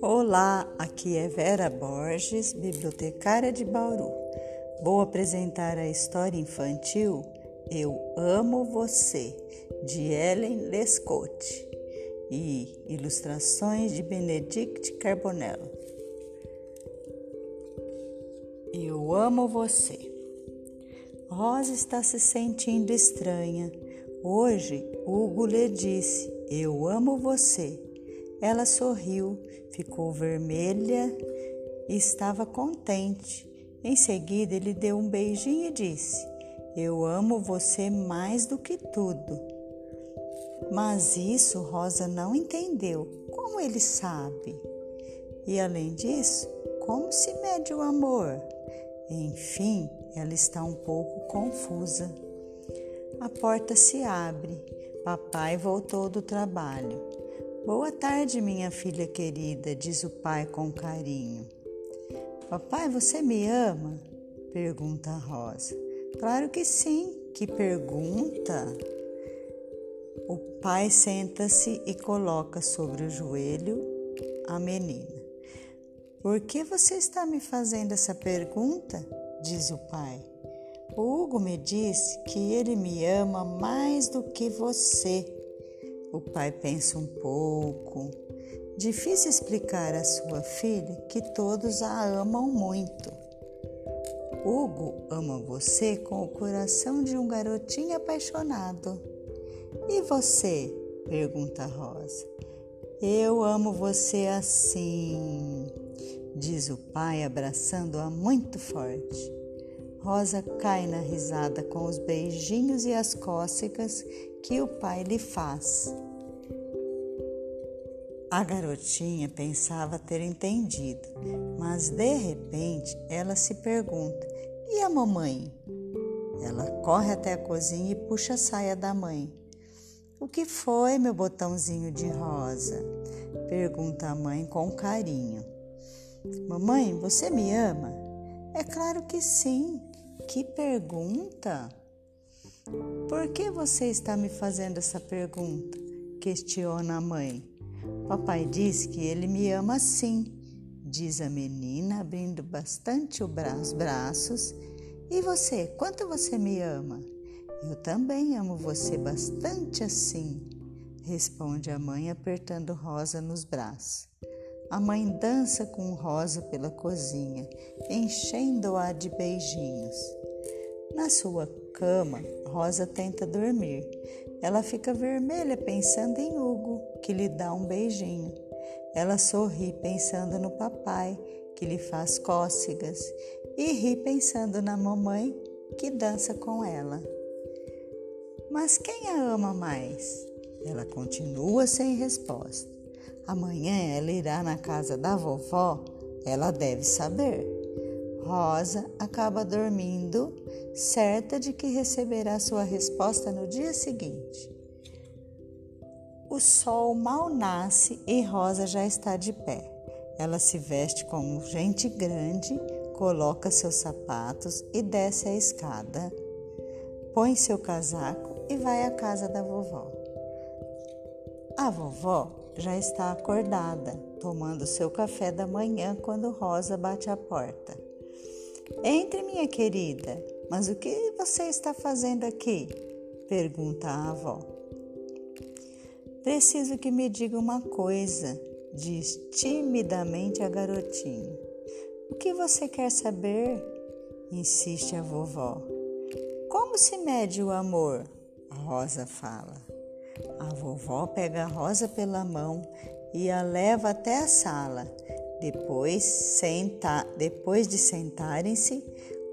Olá, aqui é Vera Borges, bibliotecária de Bauru. Vou apresentar a história infantil Eu Amo Você, de Ellen Lescotte, e ilustrações de Benedict Carbonello. Eu amo você. Rosa está se sentindo estranha. Hoje, Hugo lhe disse: Eu amo você. Ela sorriu, ficou vermelha e estava contente. Em seguida, ele deu um beijinho e disse: Eu amo você mais do que tudo. Mas isso Rosa não entendeu. Como ele sabe? E além disso, como se mede o amor? Enfim, ela está um pouco confusa. A porta se abre. Papai voltou do trabalho. Boa tarde, minha filha querida, diz o pai com carinho. Papai, você me ama? pergunta a Rosa. Claro que sim, que pergunta! O pai senta-se e coloca sobre o joelho a menina. Por que você está me fazendo essa pergunta? Diz o pai. O Hugo me disse que ele me ama mais do que você. O pai pensa um pouco. Difícil explicar à sua filha que todos a amam muito. Hugo ama você com o coração de um garotinho apaixonado. E você? pergunta Rosa. Eu amo você assim, diz o pai, abraçando-a muito forte. Rosa cai na risada com os beijinhos e as cócegas que o pai lhe faz. A garotinha pensava ter entendido, mas de repente ela se pergunta: e a mamãe? Ela corre até a cozinha e puxa a saia da mãe. O que foi, meu botãozinho de rosa? Pergunta a mãe com carinho. Mamãe, você me ama? É claro que sim. Que pergunta! Por que você está me fazendo essa pergunta? Questiona a mãe. Papai diz que ele me ama sim, diz a menina, abrindo bastante os braços. E você, quanto você me ama? Eu também amo você bastante assim, responde a mãe, apertando Rosa nos braços. A mãe dança com Rosa pela cozinha, enchendo-a de beijinhos. Na sua cama, Rosa tenta dormir. Ela fica vermelha pensando em Hugo, que lhe dá um beijinho. Ela sorri pensando no papai, que lhe faz cócegas, e ri pensando na mamãe, que dança com ela. Mas quem a ama mais? Ela continua sem resposta. Amanhã ela irá na casa da vovó, ela deve saber. Rosa acaba dormindo, certa de que receberá sua resposta no dia seguinte. O sol mal nasce e Rosa já está de pé. Ela se veste como gente grande, coloca seus sapatos e desce a escada. Põe seu casaco e vai à casa da vovó. A vovó já está acordada, tomando seu café da manhã quando Rosa bate a porta. Entre, minha querida, mas o que você está fazendo aqui? pergunta a avó. Preciso que me diga uma coisa, diz timidamente a garotinha. O que você quer saber? insiste a vovó. Como se mede o amor? Rosa fala. A vovó pega a Rosa pela mão e a leva até a sala depois, senta, depois de sentarem-se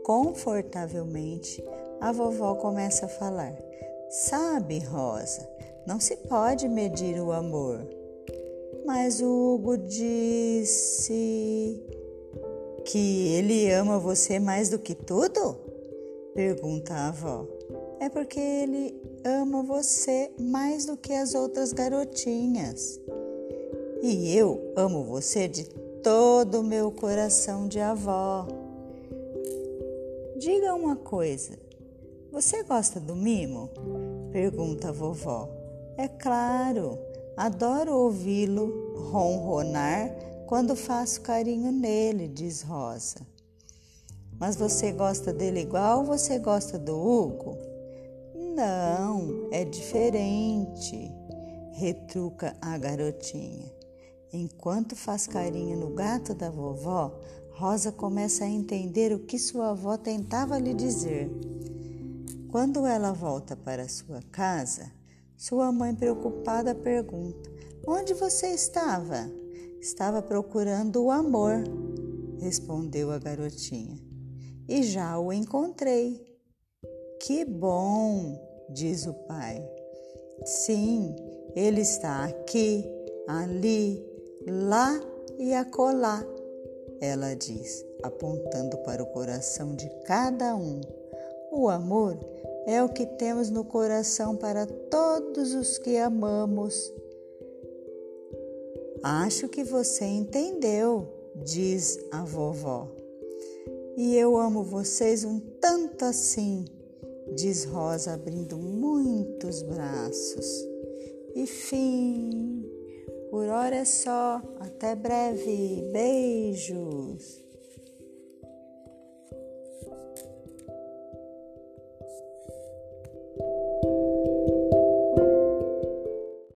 confortavelmente, a vovó começa a falar: Sabe, Rosa, não se pode medir o amor. Mas o Hugo disse que ele ama você mais do que tudo? Pergunta a avó. É porque ele ama você mais do que as outras garotinhas. E eu amo você de todo o meu coração de avó. Diga uma coisa: Você gosta do mimo? Pergunta a vovó. É claro, adoro ouvi-lo ronronar quando faço carinho nele, diz Rosa. Mas você gosta dele igual você gosta do Hugo? Não, é diferente, retruca a garotinha. Enquanto faz carinho no gato da vovó, Rosa começa a entender o que sua avó tentava lhe dizer. Quando ela volta para sua casa, sua mãe preocupada pergunta: Onde você estava? Estava procurando o amor, respondeu a garotinha. E já o encontrei. Que bom, diz o pai. Sim, ele está aqui, ali, lá e acolá, ela diz, apontando para o coração de cada um. O amor é o que temos no coração para todos os que amamos. Acho que você entendeu, diz a vovó. E eu amo vocês um tanto assim, diz Rosa, abrindo muitos braços. E fim. Por hora é só. Até breve. Beijos.